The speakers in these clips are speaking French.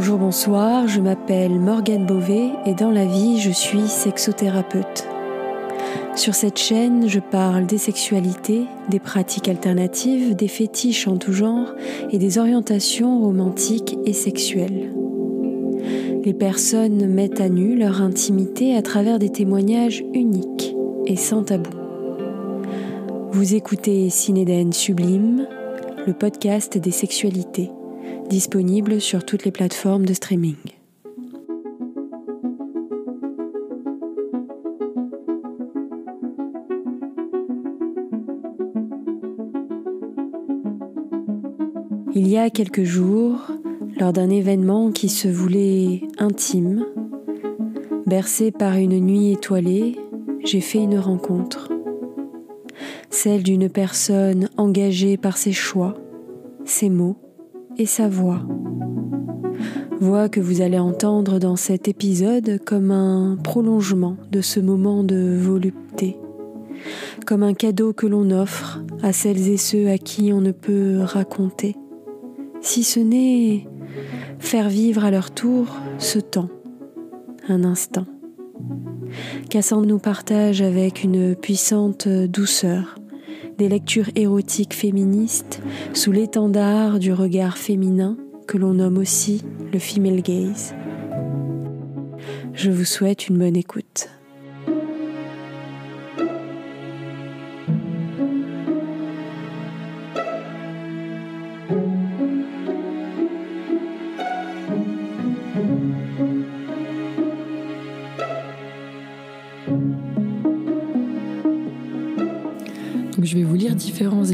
Bonjour, bonsoir, je m'appelle Morgane Beauvais et dans la vie je suis sexothérapeute. Sur cette chaîne, je parle des sexualités, des pratiques alternatives, des fétiches en tout genre et des orientations romantiques et sexuelles. Les personnes mettent à nu leur intimité à travers des témoignages uniques et sans tabou. Vous écoutez Cinédène Sublime, le podcast des sexualités disponible sur toutes les plateformes de streaming. Il y a quelques jours, lors d'un événement qui se voulait intime, bercé par une nuit étoilée, j'ai fait une rencontre. Celle d'une personne engagée par ses choix, ses mots, et sa voix. Voix que vous allez entendre dans cet épisode comme un prolongement de ce moment de volupté, comme un cadeau que l'on offre à celles et ceux à qui on ne peut raconter, si ce n'est faire vivre à leur tour ce temps, un instant. Cassandre nous partage avec une puissante douceur des lectures érotiques féministes sous l'étendard du regard féminin que l'on nomme aussi le female gaze. Je vous souhaite une bonne écoute.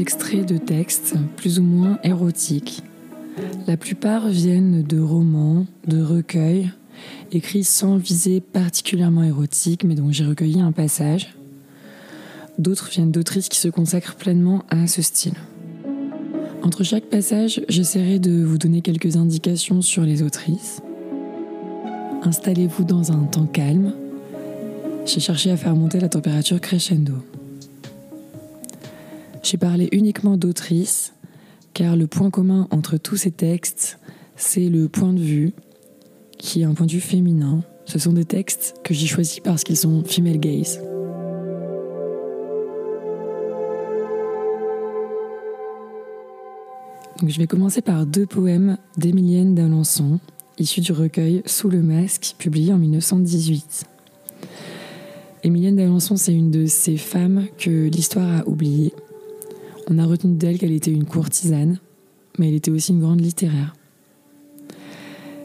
Extraits de textes plus ou moins érotiques. La plupart viennent de romans, de recueils, écrits sans visée particulièrement érotique, mais dont j'ai recueilli un passage. D'autres viennent d'autrices qui se consacrent pleinement à ce style. Entre chaque passage, j'essaierai de vous donner quelques indications sur les autrices. Installez-vous dans un temps calme. J'ai cherché à faire monter la température crescendo. J'ai parlé uniquement d'autrices, car le point commun entre tous ces textes, c'est le point de vue, qui est un point de vue féminin. Ce sont des textes que j'ai choisis parce qu'ils sont female gaze. Donc je vais commencer par deux poèmes d'Emilienne d'Alençon, issus du recueil Sous le masque, publié en 1918. Émilienne d'Alençon, c'est une de ces femmes que l'histoire a oubliées on a retenu d'elle qu'elle était une courtisane, mais elle était aussi une grande littéraire.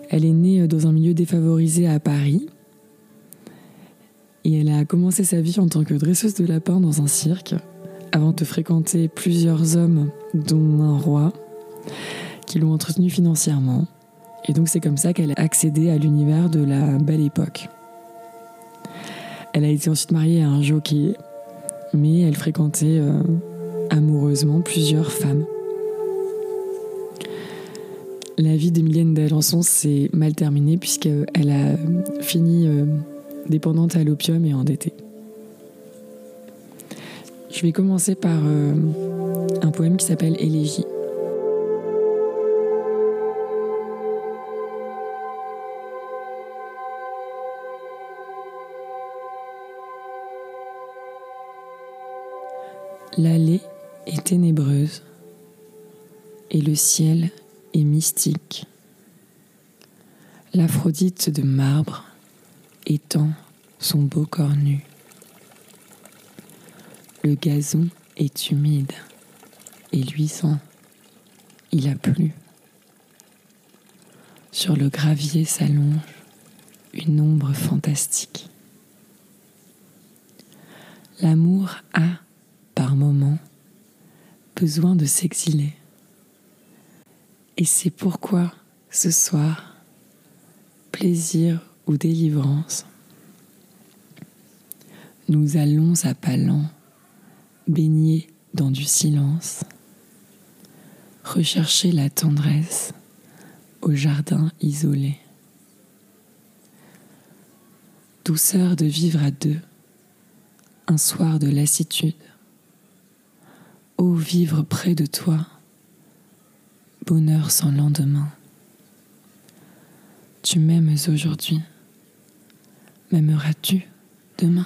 Elle est née dans un milieu défavorisé à Paris et elle a commencé sa vie en tant que dresseuse de lapins dans un cirque avant de fréquenter plusieurs hommes, dont un roi, qui l'ont entretenue financièrement. Et donc c'est comme ça qu'elle a accédé à l'univers de la belle époque. Elle a été ensuite mariée à un jockey, mais elle fréquentait euh, amoureusement plusieurs femmes. La vie d'Emilienne d'Alençon s'est mal terminée puisqu'elle a fini euh, dépendante à l'opium et endettée. Je vais commencer par euh, un poème qui s'appelle Élégie. L'allée est ténébreuse et le ciel est mystique. L'Aphrodite de marbre étend son beau corps nu. Le gazon est humide et luisant. Il a plu. Sur le gravier s'allonge une ombre fantastique. L'amour a, par moments, besoin de s'exiler. Et c'est pourquoi ce soir, plaisir ou délivrance, nous allons à pas lents, baigner dans du silence, rechercher la tendresse au jardin isolé. Douceur de vivre à deux, un soir de lassitude, Ô vivre près de toi, bonheur sans lendemain. tu m'aimes aujourd'hui. M'aimeras-tu demain?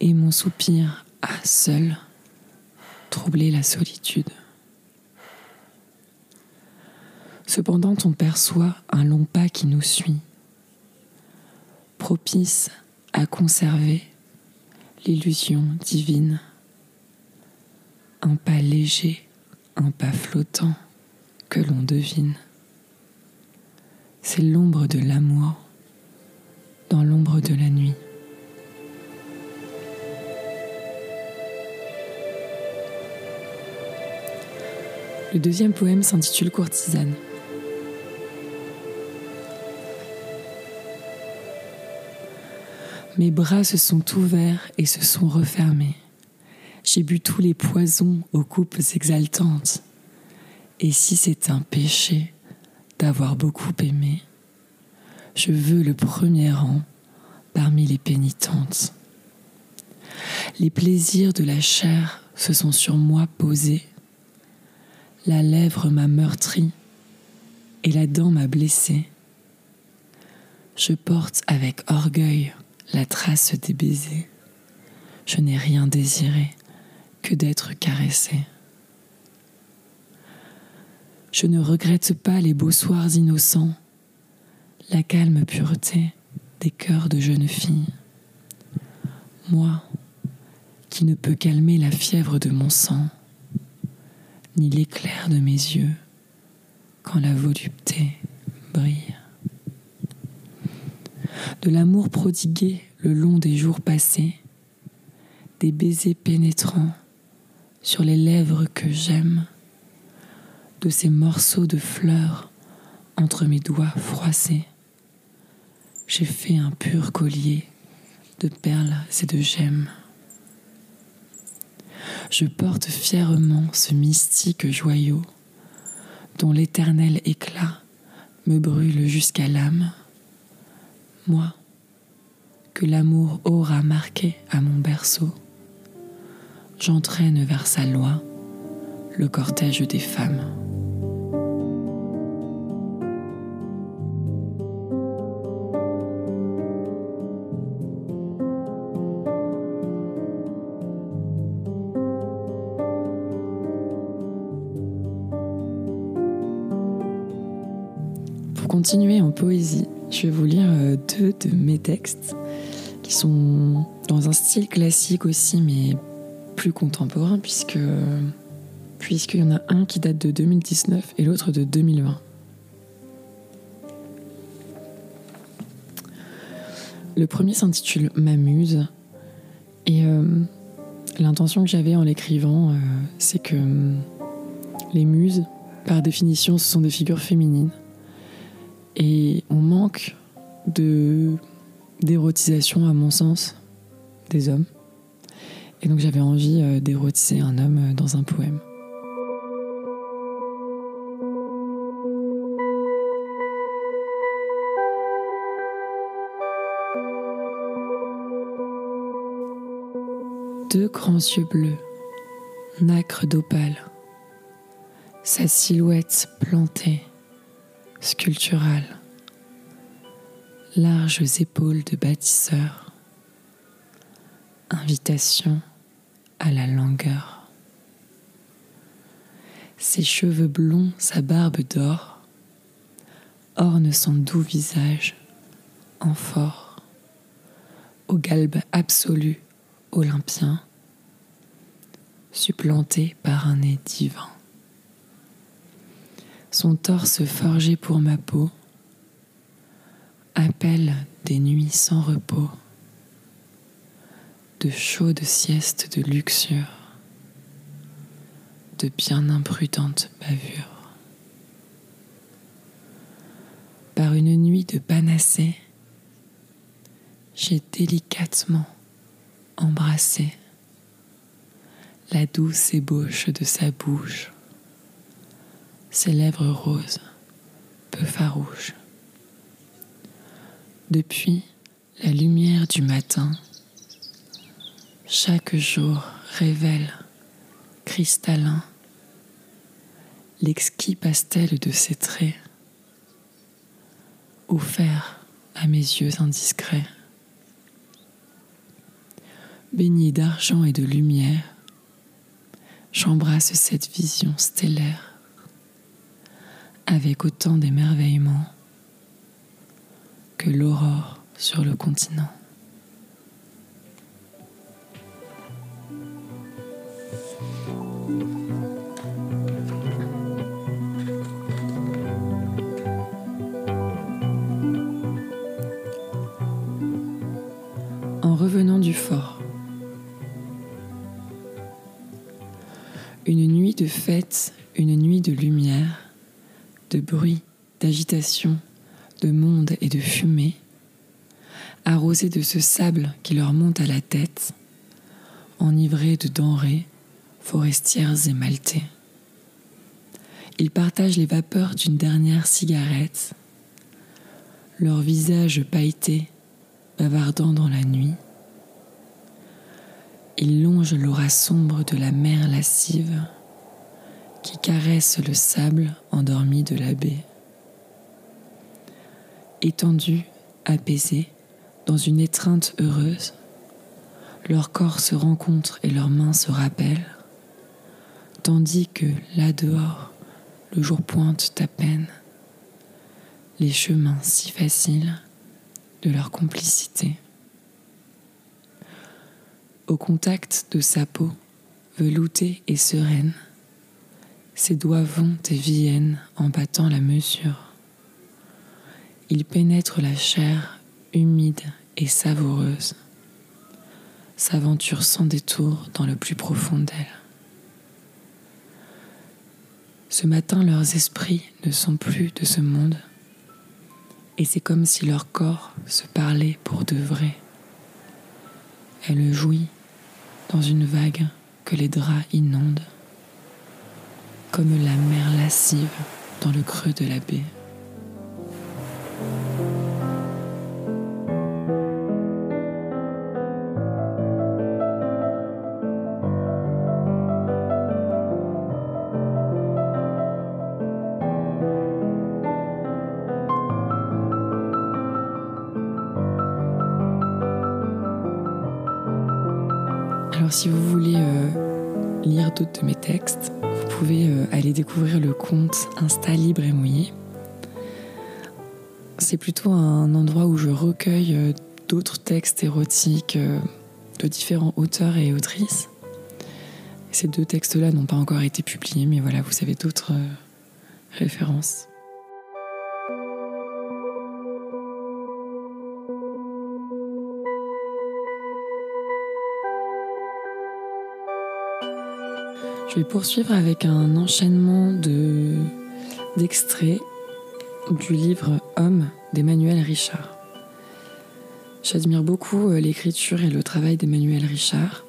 Et mon soupir a seul troublé la solitude. Cependant, on perçoit un long pas qui nous suit, propice à conserver l'illusion divine. Un pas léger, un pas flottant que l'on devine. C'est l'ombre de l'amour dans l'ombre de la nuit. Le deuxième poème s'intitule Courtisane. Mes bras se sont ouverts et se sont refermés. J'ai bu tous les poisons aux coupes exaltantes. Et si c'est un péché d'avoir beaucoup aimé, je veux le premier rang parmi les pénitentes. Les plaisirs de la chair se sont sur moi posés. La lèvre m'a meurtri et la dent m'a blessé. Je porte avec orgueil la trace des baisers. Je n'ai rien désiré que d'être caressé. Je ne regrette pas les beaux soirs innocents, la calme pureté des cœurs de jeunes filles. Moi, qui ne peux calmer la fièvre de mon sang, ni l'éclair de mes yeux quand la volupté brille de l'amour prodigué le long des jours passés, des baisers pénétrants sur les lèvres que j'aime, de ces morceaux de fleurs entre mes doigts froissés. J'ai fait un pur collier de perles et de gemmes. Je porte fièrement ce mystique joyau dont l'éternel éclat me brûle jusqu'à l'âme moi, que l'amour aura marqué à mon berceau, j'entraîne vers sa loi le cortège des femmes. Pour continuer en poésie, je vais vous lire euh, deux de mes textes qui sont dans un style classique aussi, mais plus contemporain, puisque puisqu'il y en a un qui date de 2019 et l'autre de 2020. Le premier s'intitule M'amuse et euh, l'intention que j'avais en l'écrivant, euh, c'est que les muses, par définition, ce sont des figures féminines et on manque d'érotisation, à mon sens, des hommes. Et donc j'avais envie euh, d'érotiser un homme euh, dans un poème. Deux grands yeux bleus, nacre d'opale, sa silhouette plantée sculpturale, larges épaules de bâtisseur, invitation à la langueur. Ses cheveux blonds, sa barbe d'or, ornent son doux visage, amphore, au galbe absolu olympien, supplanté par un nez divin. Son torse forgé pour ma peau, appelle des nuits sans repos, de chaudes siestes de luxure, de bien imprudentes bavures. Par une nuit de panacée, j'ai délicatement embrassé la douce ébauche de sa bouche ses lèvres roses, peu farouches. Depuis la lumière du matin, chaque jour révèle, cristallin, l'exquis pastel de ses traits. offert à mes yeux indiscrets. Baigné d'argent et de lumière, j'embrasse cette vision stellaire avec autant d'émerveillement que l'aurore sur le continent. Bruit, d'agitation, de monde et de fumée, arrosés de ce sable qui leur monte à la tête, enivrés de denrées forestières et maltais. Ils partagent les vapeurs d'une dernière cigarette, leurs visages pailletés, bavardant dans la nuit. Ils longent l'aura sombre de la mer lascive qui caresse le sable endormi de la baie. Étendus, apaisés, dans une étreinte heureuse, leurs corps se rencontrent et leurs mains se rappellent, tandis que, là dehors, le jour pointe à peine, les chemins si faciles de leur complicité. Au contact de sa peau, veloutée et sereine, ses doigts vont et viennent en battant la mesure. Il pénètre la chair humide et savoureuse, s'aventure sans détour dans le plus profond d'elle. Ce matin, leurs esprits ne sont plus de ce monde, et c'est comme si leur corps se parlait pour de vrai. Elle jouit dans une vague que les draps inondent comme la mer lascive dans le creux de la baie. Vous pouvez euh, aller découvrir le compte Insta Libre et Mouillé. C'est plutôt un endroit où je recueille euh, d'autres textes érotiques euh, de différents auteurs et autrices. Ces deux textes-là n'ont pas encore été publiés, mais voilà, vous avez d'autres références. Je vais poursuivre avec un enchaînement de, d'extraits du livre Homme d'Emmanuel Richard. J'admire beaucoup euh, l'écriture et le travail d'Emmanuel Richard.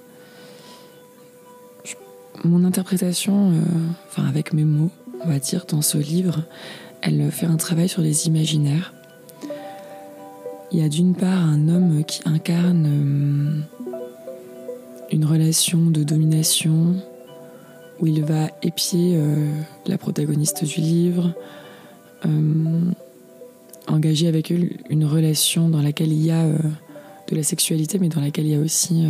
Mon interprétation, euh, enfin avec mes mots, on va dire, dans ce livre, elle fait un travail sur les imaginaires. Il y a d'une part un homme qui incarne euh, une relation de domination, où il va épier euh, la protagoniste du livre, euh, engager avec elle une relation dans laquelle il y a euh, de la sexualité, mais dans laquelle il y a aussi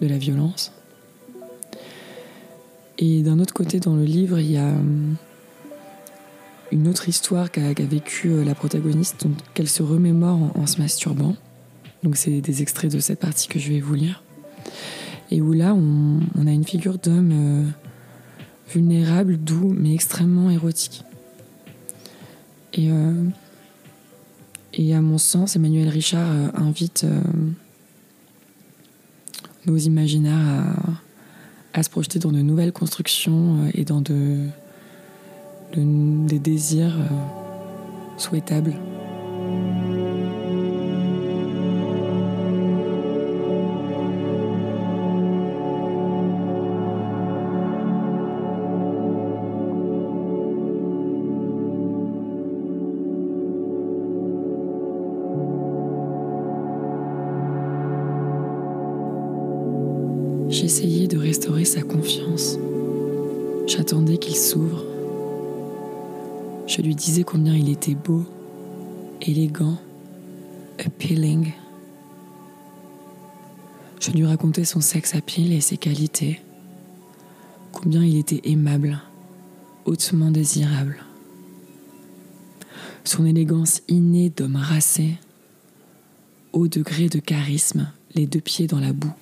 de la violence. Et d'un autre côté, dans le livre, il y a une autre histoire qu'a vécue la protagoniste, qu'elle se remémore en, se masturbant. Donc c'est des extraits de cette partie que je vais vous lire. Et où là, on, on a une figure d'homme vulnérable, doux, mais extrêmement érotique. Et, euh, à mon sens, Emmanuel Richard euh, invite euh, nos imaginaires à, se projeter dans de nouvelles constructions et dans de, de des désirs souhaitables. Disais combien il était beau élégant, appealing. Je lui racontais son sexe à pile et ses qualités, combien il était aimable, hautement désirable. Son élégance innée d'homme racé, haut degré de charisme, les deux pieds dans la boue.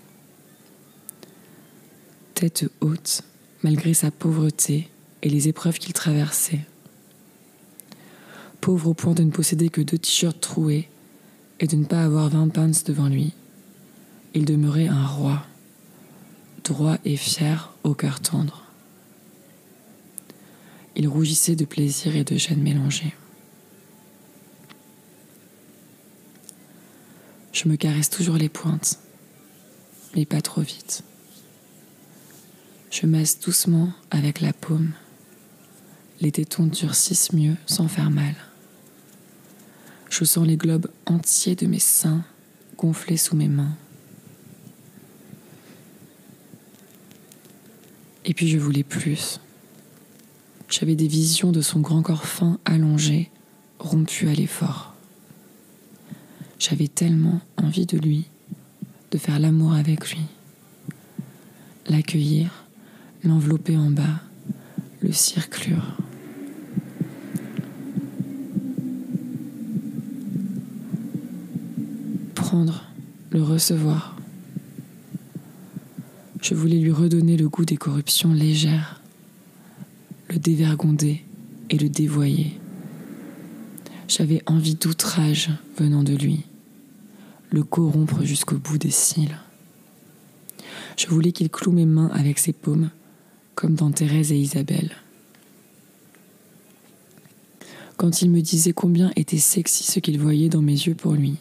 Tête haute, malgré sa pauvreté et les épreuves qu'il traversait. Pauvre au point de ne posséder que deux t-shirts troués et de ne pas avoir vingt pounds devant lui. Il demeurait un roi, droit et fier, au cœur tendre. Il rougissait de plaisir et de gêne mélangés. Je me caresse toujours les pointes, mais pas trop vite. Je masse doucement avec la paume. Les tétons durcissent mieux sans faire mal. Je sens les globes entiers de mes seins gonflés sous mes mains. Et puis je voulais plus. J'avais des visions de son grand corps fin allongé, rompu à l'effort. J'avais tellement envie de lui, de faire l'amour avec lui, l'accueillir, l'envelopper en bas, le circlure. Le recevoir. Je voulais lui redonner le goût des corruptions légères, le dévergonder et le dévoyer. J'avais envie d'outrage venant de lui, le corrompre jusqu'au bout des cils. Je voulais qu'il cloue mes mains avec ses paumes, comme dans Thérèse et Isabelle. Quand il me disait combien était sexy ce qu'il voyait dans mes yeux pour lui,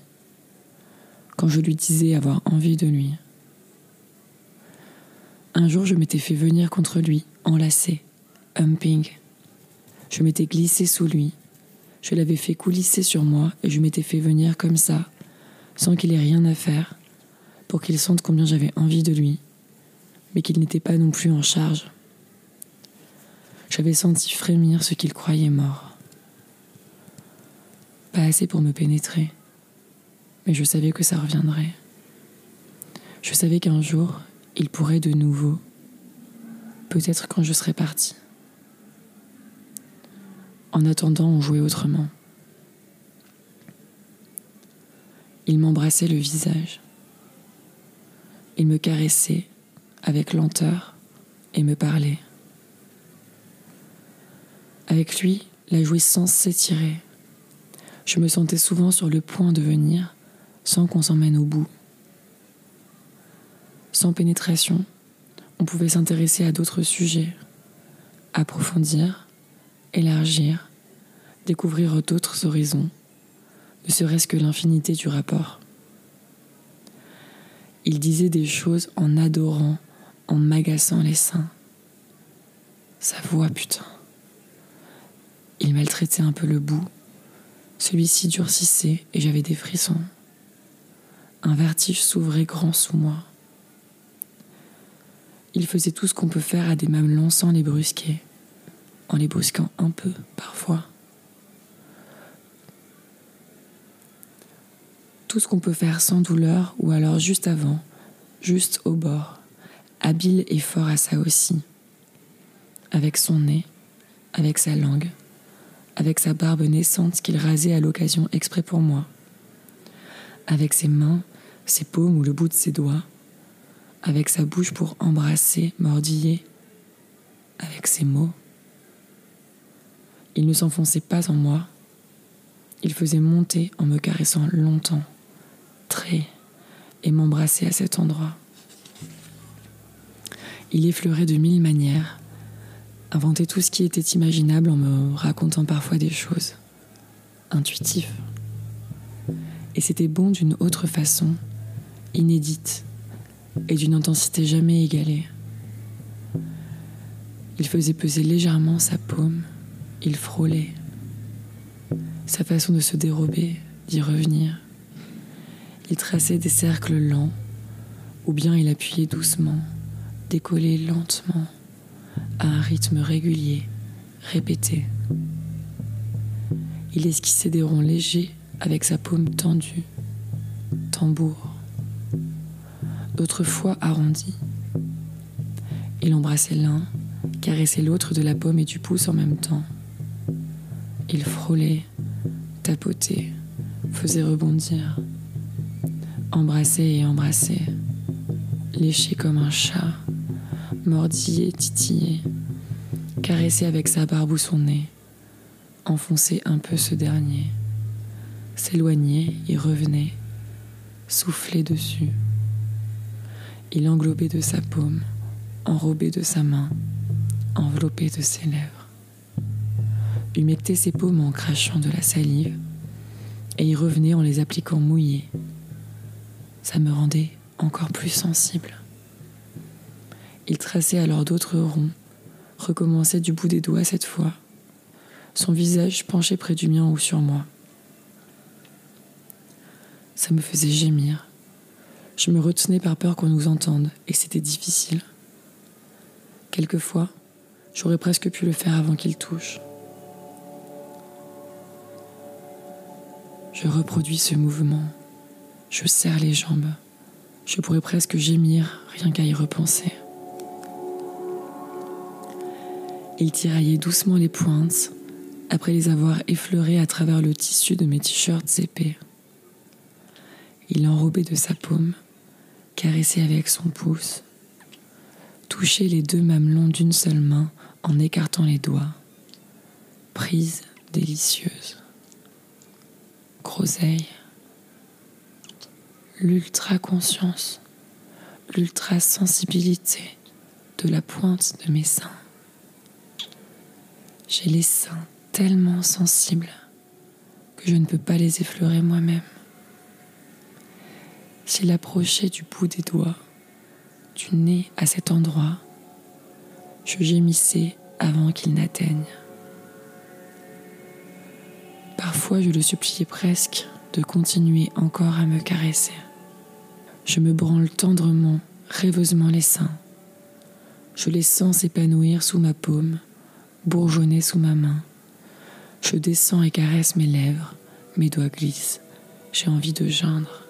quand je lui disais avoir envie de lui. Un jour, je m'étais fait venir contre lui, enlacé, humping. Je m'étais glissé sous lui. Je l'avais fait coulisser sur moi et je m'étais fait venir comme ça, sans qu'il ait rien à faire, pour qu'il sente combien j'avais envie de lui, mais qu'il n'était pas non plus en charge. J'avais senti frémir ce qu'il croyait mort. Pas assez pour me pénétrer, mais je savais que ça reviendrait. Je savais qu'un jour, il pourrait de nouveau, peut-être quand je serais parti. En attendant, on jouait autrement. Il m'embrassait le visage. Il me caressait avec lenteur et me parlait. Avec lui, la jouissance s'étirait. Je me sentais souvent sur le point de venir sans qu'on s'emmène au bout. Sans pénétration, on pouvait s'intéresser à d'autres sujets, approfondir, élargir, découvrir d'autres horizons, ne serait-ce que l'infinité du rapport. Il disait des choses en adorant, en m'agaçant les seins. Sa voix, putain. Il maltraitait un peu le bout. Celui-ci durcissait et j'avais des frissons. Un vertige s'ouvrait grand sous moi. Il faisait tout ce qu'on peut faire à des mamelons sans les brusquer, en les brusquant un peu parfois. Tout ce qu'on peut faire sans douleur ou alors juste avant, juste au bord, habile et fort à ça aussi, avec son nez, avec sa langue, avec sa barbe naissante qu'il rasait à l'occasion exprès pour moi, avec ses mains, ses paumes ou le bout de ses doigts, avec sa bouche pour embrasser, mordiller, avec ses mots. Il ne s'enfonçait pas en moi, il faisait monter en me caressant longtemps, très, et m'embrassait à cet endroit. Il effleurait de mille manières, inventer tout ce qui était imaginable en me racontant parfois des choses intuitives. Et c'était bon d'une autre façon, inédite et d'une intensité jamais égalée. Il faisait peser légèrement sa paume, il frôlait. Sa façon de se dérober, d'y revenir. Il traçait des cercles lents, ou bien il appuyait doucement, décollait lentement à un rythme régulier, répété. Il esquissait des ronds légers avec sa paume tendue, tambour, d'autres fois arrondie. Il embrassait l'un, caressait l'autre de la paume et du pouce en même temps. Il frôlait, tapotait, faisait rebondir, embrassait et embrassait, léchait comme un chat, mordillait, titillait, caressait avec sa barbe ou son nez, enfonçait un peu ce dernier, s'éloignait et revenait, soufflait dessus. Il englobait de sa paume, enrobait de sa main, enveloppé de ses lèvres. Humectait ses paumes en crachant de la salive, et y revenait en les appliquant mouillées. Ça me rendait encore plus sensible. Il traçait alors d'autres ronds, recommençait du bout des doigts cette fois, son visage penché près du mien ou sur moi. Ça me faisait gémir. Je me retenais par peur qu'on nous entende, et c'était difficile. Quelquefois, j'aurais presque pu le faire avant qu'il touche. Je reproduis ce mouvement. Je serre les jambes. Je pourrais presque gémir rien qu'à y repenser. Il tiraillait doucement les pointes après les avoir effleurées à travers le tissu de mes t-shirts épais. Il enrobait de sa paume, caressait avec son pouce, touchait les deux mamelons d'une seule main en écartant les doigts. Prise délicieuse. Groseille. L'ultra-conscience, l'ultra-sensibilité de la pointe de mes seins. J'ai les seins tellement sensibles que je ne peux pas les effleurer moi-même. S'il approchait du bout des doigts, du nez à cet endroit, je gémissais avant qu'il n'atteigne. Parfois, je le suppliais presque de continuer encore à me caresser. Je me branle tendrement, rêveusement les seins. Je les sens s'épanouir sous ma paume, bourgeonner sous ma main. Je descends et caresse mes lèvres, mes doigts glissent. J'ai envie de geindre.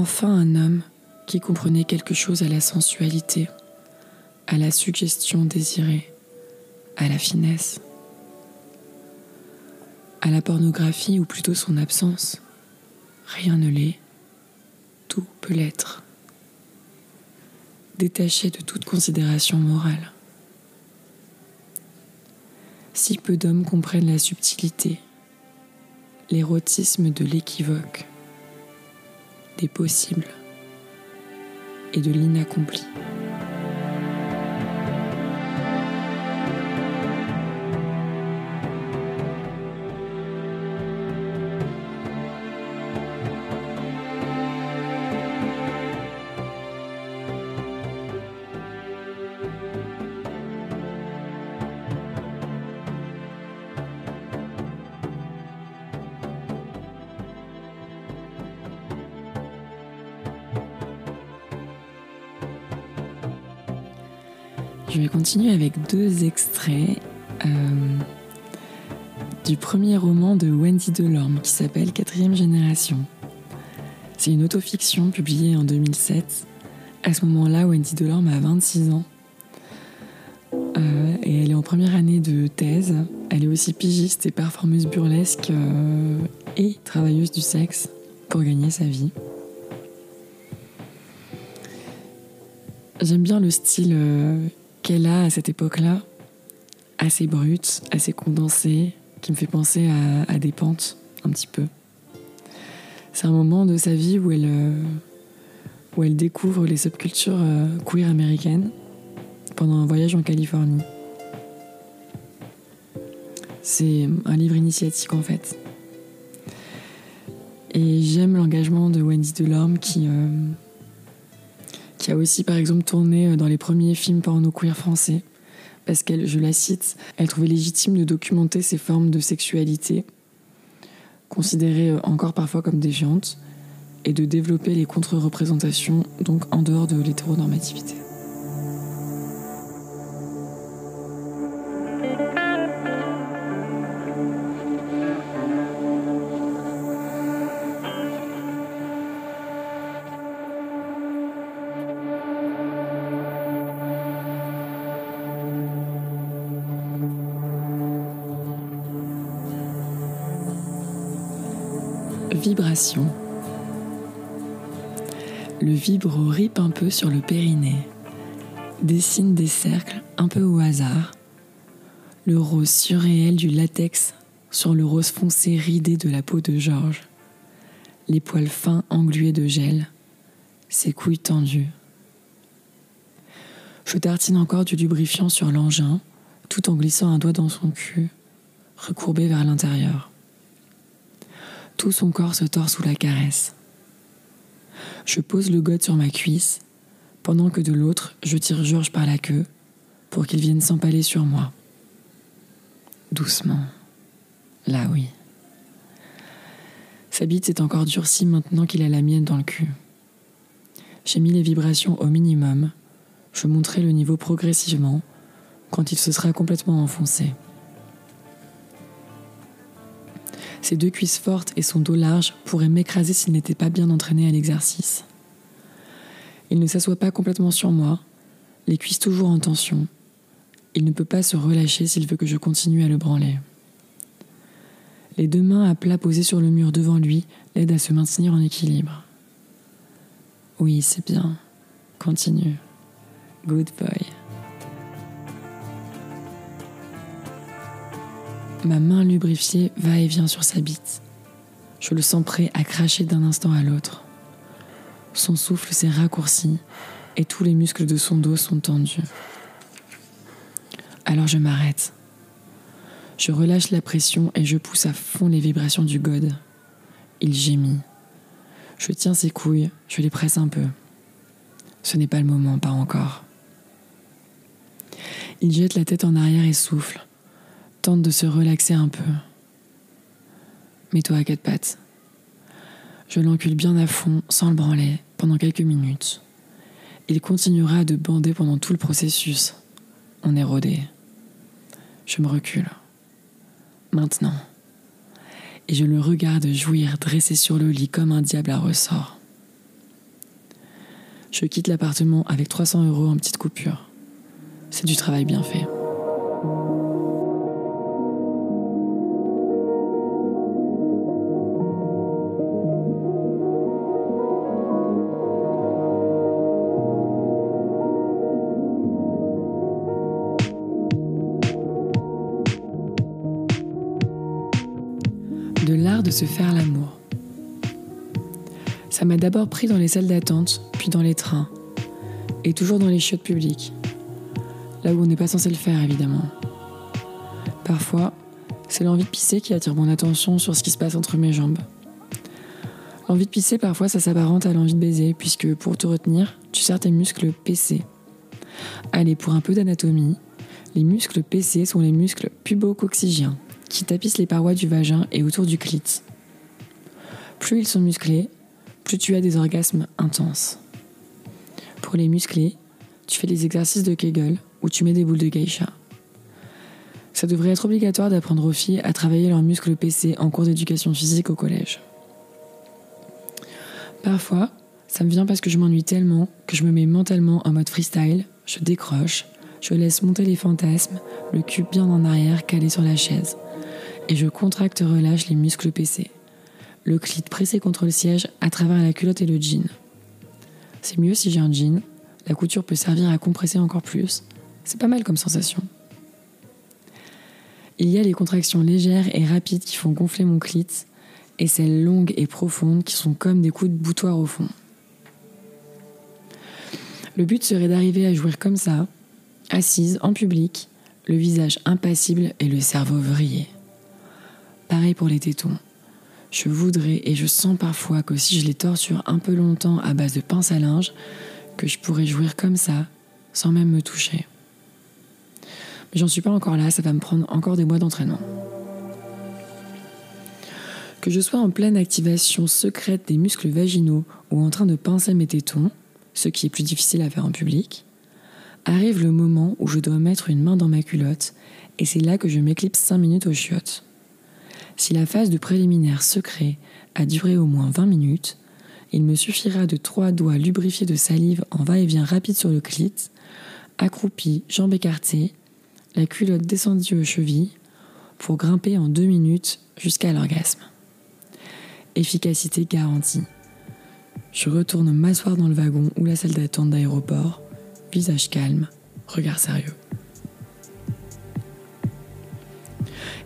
Enfin un homme qui comprenait quelque chose à la sensualité, à la suggestion désirée, à la finesse, à la pornographie ou plutôt son absence. Rien ne l'est, tout peut l'être, détaché de toute considération morale. Si peu d'hommes comprennent la subtilité, l'érotisme de l'équivoque, des possibles et de l'inaccompli. Continuer avec deux extraits euh, du premier roman de Wendy Delorme qui s'appelle Quatrième Génération. C'est une autofiction publiée en 2007. À ce moment-là, Wendy Delorme a 26 ans. Euh, et elle est en première année de thèse. Elle est aussi pigiste et performeuse burlesque euh, et travailleuse du sexe pour gagner sa vie. J'aime bien le style qu'elle a à cette époque-là, assez brute, assez condensée, qui me fait penser à, des pentes un petit peu. C'est un moment de sa vie où elle, euh, où elle découvre les subcultures euh, queer américaines pendant un voyage en Californie. C'est un livre initiatique en fait. Et j'aime l'engagement de Wendy Delorme qui, euh, qui a aussi par exemple tourné euh, dans les premiers films porno queer français, parce qu'elle, je la cite, elle trouvait légitime de documenter ces formes de sexualité, considérées euh, encore parfois comme déviantes, et de développer les contre-représentations, donc en dehors de l'hétéronormativité. Le vibro ripe un peu sur le périnée, dessine des cercles un peu au hasard. Le rose surréel du latex sur le rose foncé ridé de la peau de Georges. Les poils fins englués de gel, ses couilles tendues. Je tartine encore du lubrifiant sur l'engin, tout en glissant un doigt dans son cul, recourbé vers l'intérieur. Tout son corps se tord sous la caresse. Je pose le god sur ma cuisse, pendant que de l'autre, je tire Georges par la queue pour qu'il vienne s'empaler sur moi. Doucement. Là oui. Sa bite s'est encore durcie maintenant qu'il a la mienne dans le cul. J'ai mis les vibrations au minimum. Je monterai le niveau progressivement quand il se sera complètement enfoncé. Ses deux cuisses fortes et son dos large pourraient m'écraser s'il n'était pas bien entraîné à l'exercice. Il ne s'assoit pas complètement sur moi, les cuisses toujours en tension. Il ne peut pas se relâcher s'il veut que je continue à le branler. Les deux mains à plat posées sur le mur devant lui l'aident à se maintenir en équilibre. Oui, c'est bien. Continue. Good boy. Ma main lubrifiée va et vient sur sa bite. Je le sens prêt à cracher d'un instant à l'autre. Son souffle s'est raccourci et tous les muscles de son dos sont tendus. Alors je m'arrête. Je relâche la pression et je pousse à fond les vibrations du god. Il gémit. Je tiens ses couilles, je les presse un peu. Ce n'est pas le moment, pas encore. Il jette la tête en arrière et souffle de se relaxer un peu. Mets-toi à quatre pattes. Je l'encule bien à fond, sans le branler, pendant quelques minutes. Il continuera de bander pendant tout le processus. On est rodé. Je me recule. Maintenant. Et je le regarde jouir dressé sur le lit comme un diable à ressort. Je quitte l'appartement avec 300 euros en petite coupure. C'est du travail bien fait. De se faire l'amour. Ça m'a d'abord pris dans les salles d'attente, puis dans les trains, et toujours dans les chiottes publiques, là où on n'est pas censé le faire évidemment. Parfois, c'est l'envie de pisser qui attire mon attention sur ce qui se passe entre mes jambes. L'envie de pisser, parfois, ça s'apparente à l'envie de baiser, puisque pour te retenir, tu serres tes muscles PC. Allez, pour un peu d'anatomie, les muscles PC sont les muscles pubo-coccygiens qui tapissent les parois du vagin et autour du clit. Plus ils sont musclés, plus tu as des orgasmes intenses. Pour les muscler, tu fais des exercices de Kegel où tu mets des boules de geisha. Ça devrait être obligatoire d'apprendre aux filles à travailler leurs muscles PC en cours d'éducation physique au collège. Parfois, ça me vient parce que je m'ennuie tellement que je me mets mentalement en mode freestyle, je décroche, je laisse monter les fantasmes, le cul bien en arrière calé sur la chaise et je contracte relâche les muscles PC. Le clit pressé contre le siège à travers la culotte et le jean. C'est mieux si j'ai un jean, la couture peut servir à compresser encore plus. C'est pas mal comme sensation. Il y a les contractions légères et rapides qui font gonfler mon clit et celles longues et profondes qui sont comme des coups de boutoir au fond. Le but serait d'arriver à jouir comme ça, assise en public, le visage impassible et le cerveau vrillé. Pareil pour les tétons. Je voudrais et je sens parfois que si je les torture un peu longtemps à base de pince à linge, que je pourrais jouir comme ça, sans même me toucher. Mais j'en suis pas encore là, ça va me prendre encore des mois d'entraînement. Que je sois en pleine activation secrète des muscles vaginaux ou en train de pincer mes tétons, ce qui est plus difficile à faire en public, arrive le moment où je dois mettre une main dans ma culotte et c'est là que je m'éclipse 5 minutes aux chiottes. Si la phase de préliminaire secret a duré au moins 20 minutes, il me suffira de trois doigts lubrifiés de salive en va-et-vient rapide sur le clit, accroupi, jambes écartées, la culotte descendue aux chevilles, pour grimper en deux minutes jusqu'à l'orgasme. efficacité garantie. Je retourne m'asseoir dans le wagon ou la salle d'attente d'aéroport, visage calme, regard sérieux.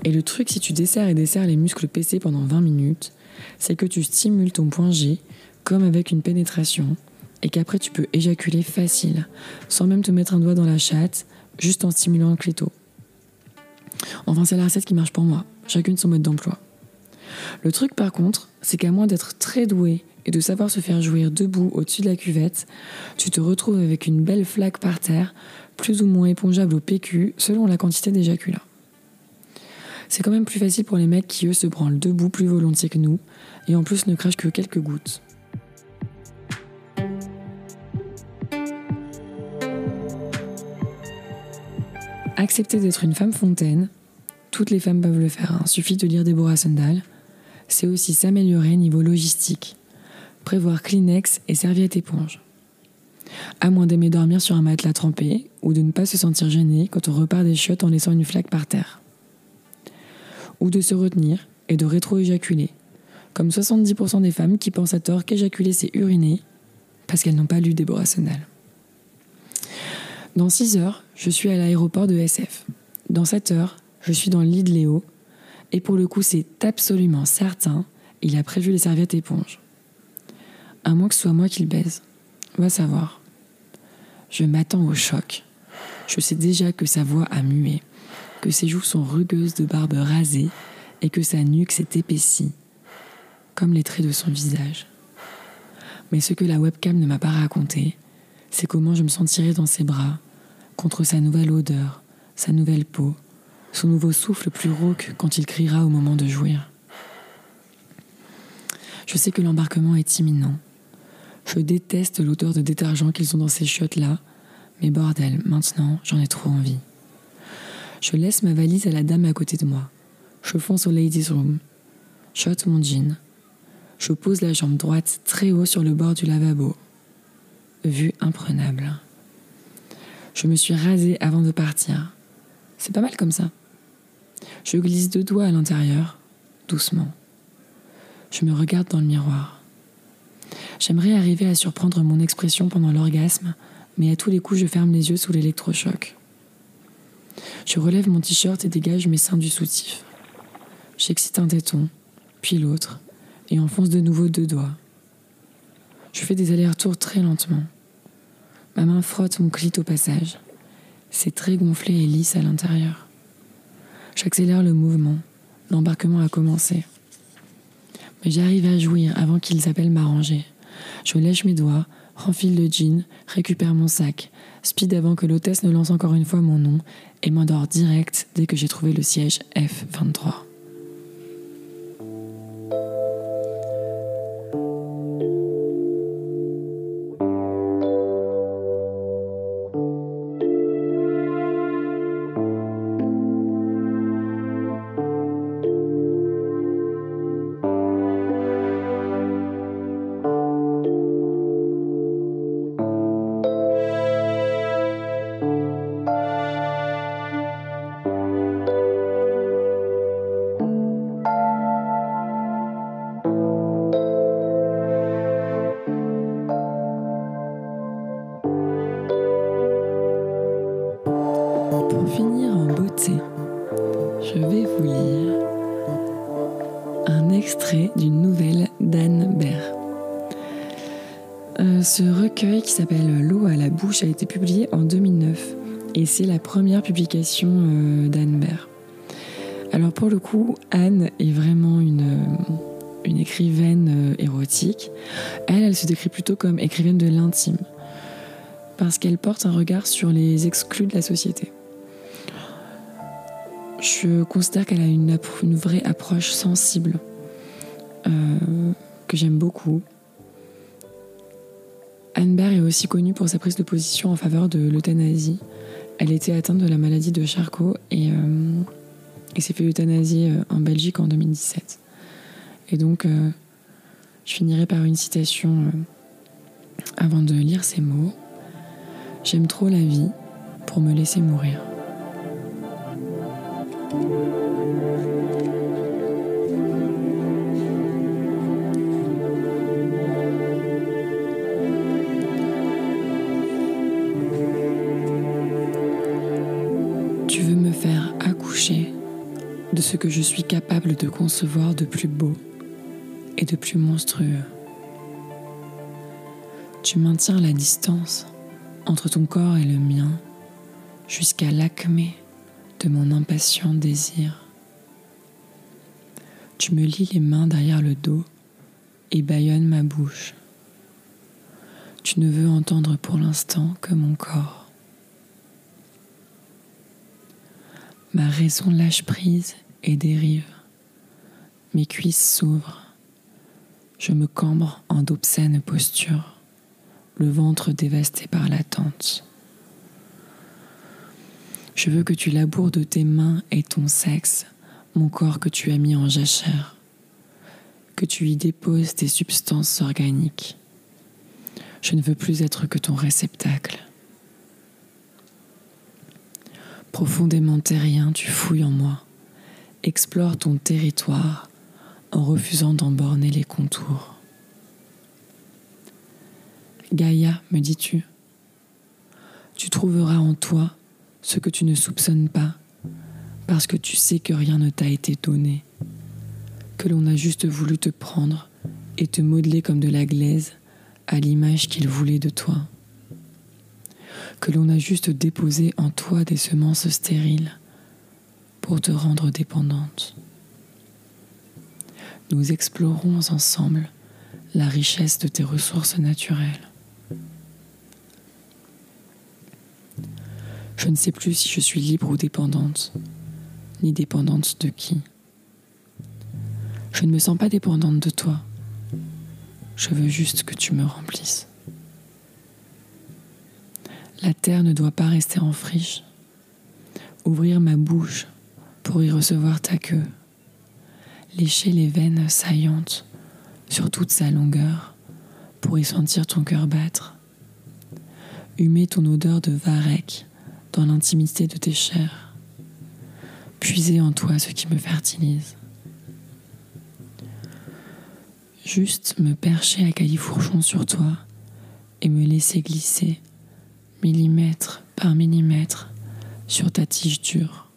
Et le truc, si tu desserres et desserres les muscles PC pendant 20 minutes, c'est que tu stimules ton point G comme avec une pénétration et qu'après tu peux éjaculer facile, sans même te mettre un doigt dans la chatte, juste en stimulant un clito. Enfin, c'est la recette qui marche pour moi, chacune son mode d'emploi. Le truc par contre, c'est qu'à moins d'être très doué et de savoir se faire jouir debout au-dessus de la cuvette, tu te retrouves avec une belle flaque par terre, plus ou moins épongeable au PQ selon la quantité d'éjaculat. C'est quand même plus facile pour les mecs qui eux se branlent debout plus volontiers que nous, et en plus ne crachent que quelques gouttes. Accepter d'être une femme fontaine, toutes les femmes peuvent le faire, hein. suffit de lire Deborah Sundal, c'est aussi s'améliorer niveau logistique, prévoir Kleenex et serviette éponge. À moins d'aimer dormir sur un matelas trempé ou de ne pas se sentir gêné quand on repart des chiottes en laissant une flaque par terre. Ou de se retenir et de rétro-éjaculer, comme 70% des femmes qui pensent à tort qu'éjaculer c'est uriner parce qu'elles n'ont pas lu Déborah Sonnal. Dans 6 heures, je suis à l'aéroport de SF. Dans 7 heures, je suis dans le lit de Léo. Et pour le coup, c'est absolument certain, il a prévu les serviettes éponges. À moins que ce soit moi qui le baise. Va savoir. Je m'attends au choc. Je sais déjà que sa voix a mué, que ses joues sont rugueuses de barbe rasée et que sa nuque s'est épaissie, comme les traits de son visage. Mais ce que la webcam ne m'a pas raconté, c'est comment je me sentirais dans ses bras, contre sa nouvelle odeur, sa nouvelle peau, son nouveau souffle plus rauque quand il criera au moment de jouir. Je sais que l'embarquement est imminent. Je déteste l'odeur de détergent qu'ils ont dans ces chiottes-là, mais bordel, maintenant, j'en ai trop envie. Je laisse ma valise à la dame à côté de moi. Je fonce au ladies' room. Shot mon jean. Je pose la jambe droite très haut sur le bord du lavabo. Vue imprenable. Je me suis rasée avant de partir. C'est pas mal comme ça. Je glisse deux doigts à l'intérieur, doucement. Je me regarde dans le miroir. J'aimerais arriver à surprendre mon expression pendant l'orgasme, mais à tous les coups je ferme les yeux sous l'électrochoc. Je relève mon t-shirt et dégage mes seins du soutif. J'excite un téton, puis l'autre, et enfonce de nouveau deux doigts. Je fais des allers-retours très lentement. Ma main frotte mon clit au passage. C'est très gonflé et lisse à l'intérieur. J'accélère le mouvement. L'embarquement a commencé. Mais j'arrive à jouir avant qu'ils appellent m'arranger. Je lèche mes doigts, renfile le jean, récupère mon sac, speed avant que l'hôtesse ne lance encore une fois mon nom et m'endors direct dès que j'ai trouvé le siège F23. Euh, d'Anne. Alors pour le coup, Anne est vraiment une, une écrivaine euh, érotique. Elle, elle se décrit plutôt comme écrivaine de l'intime parce qu'elle porte un regard sur les exclus de la société. Je considère qu'elle a une, vraie approche sensible euh, que j'aime beaucoup. Anne est aussi connue pour sa prise de position en faveur de l'euthanasie. Elle était atteinte de la maladie de Charcot et, euh, s'est fait euthanasier euh, en Belgique en 2017. Et donc, je finirai par une citation avant de lire ces mots. J'aime trop la vie pour me laisser mourir. Que je suis capable de concevoir de plus beau et de plus monstrueux. Tu maintiens la distance entre ton corps et le mien jusqu'à l'acmé de mon impatient désir. Tu me lis les mains derrière le dos et bâillonnes ma bouche. Tu ne veux entendre pour l'instant que mon corps. Ma raison lâche prise et dérive. Mes cuisses s'ouvrent. Je me cambre en d'obscènes postures, le ventre dévasté par l'attente. Je veux que tu laboures de tes mains et ton sexe mon corps que tu as mis en jachère, que tu y déposes tes substances organiques. Je ne veux plus être que ton réceptacle. Profondément terrien, tu fouilles en moi, explore ton territoire en refusant d'en borner les contours. Gaïa, me dis-tu, tu trouveras en toi ce que tu ne soupçonnes pas, parce que tu sais que rien ne t'a été donné, que l'on a juste voulu te prendre et te modeler comme de la glaise à l'image qu'il voulait de toi que l'on a juste déposé en toi des semences stériles pour te rendre dépendante. Nous explorons ensemble la richesse de tes ressources naturelles. Je ne sais plus si je suis libre ou dépendante, ni dépendante de qui. Je ne me sens pas dépendante de toi. Je veux juste que tu me remplisses. La terre ne doit pas rester en friche. Ouvrir ma bouche pour y recevoir ta queue. Lécher les veines saillantes sur toute sa longueur pour y sentir ton cœur battre. Humer ton odeur de varech dans l'intimité de tes chairs. Puiser en toi ce qui me fertilise. Juste me percher à califourchon sur toi et me laisser glisser millimètre par millimètre sur ta tige dure,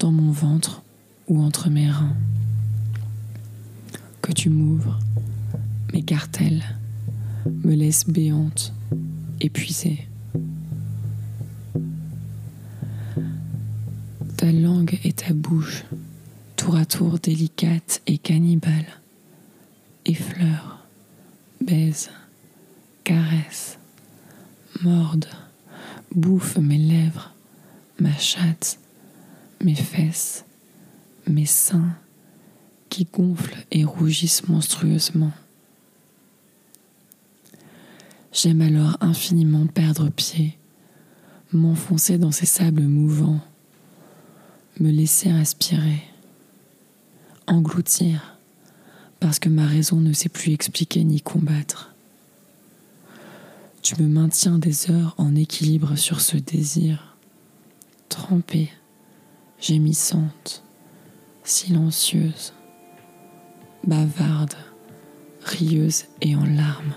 dans mon ventre ou entre mes reins. Que tu m'ouvres, m'écartèles, me laisses béante, épuisée. Ta langue et ta bouche, tour à tour délicate et cannibale, effleure, baise, caresse, morde, bouffe mes lèvres, ma chatte, mes fesses, mes seins qui gonflent et rougissent monstrueusement. J'aime alors infiniment perdre pied, m'enfoncer dans ces sables mouvants, me laisser respirer, engloutir, parce que ma raison ne sait plus expliquer ni combattre. Tu me maintiens des heures en équilibre sur ce désir, trempée, gémissante, silencieuse, bavarde, rieuse et en larmes.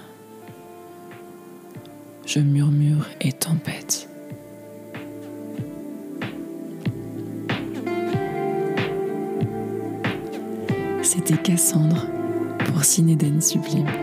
Je murmure et tempête. C'était Cassandre pour Cinéden Sublime.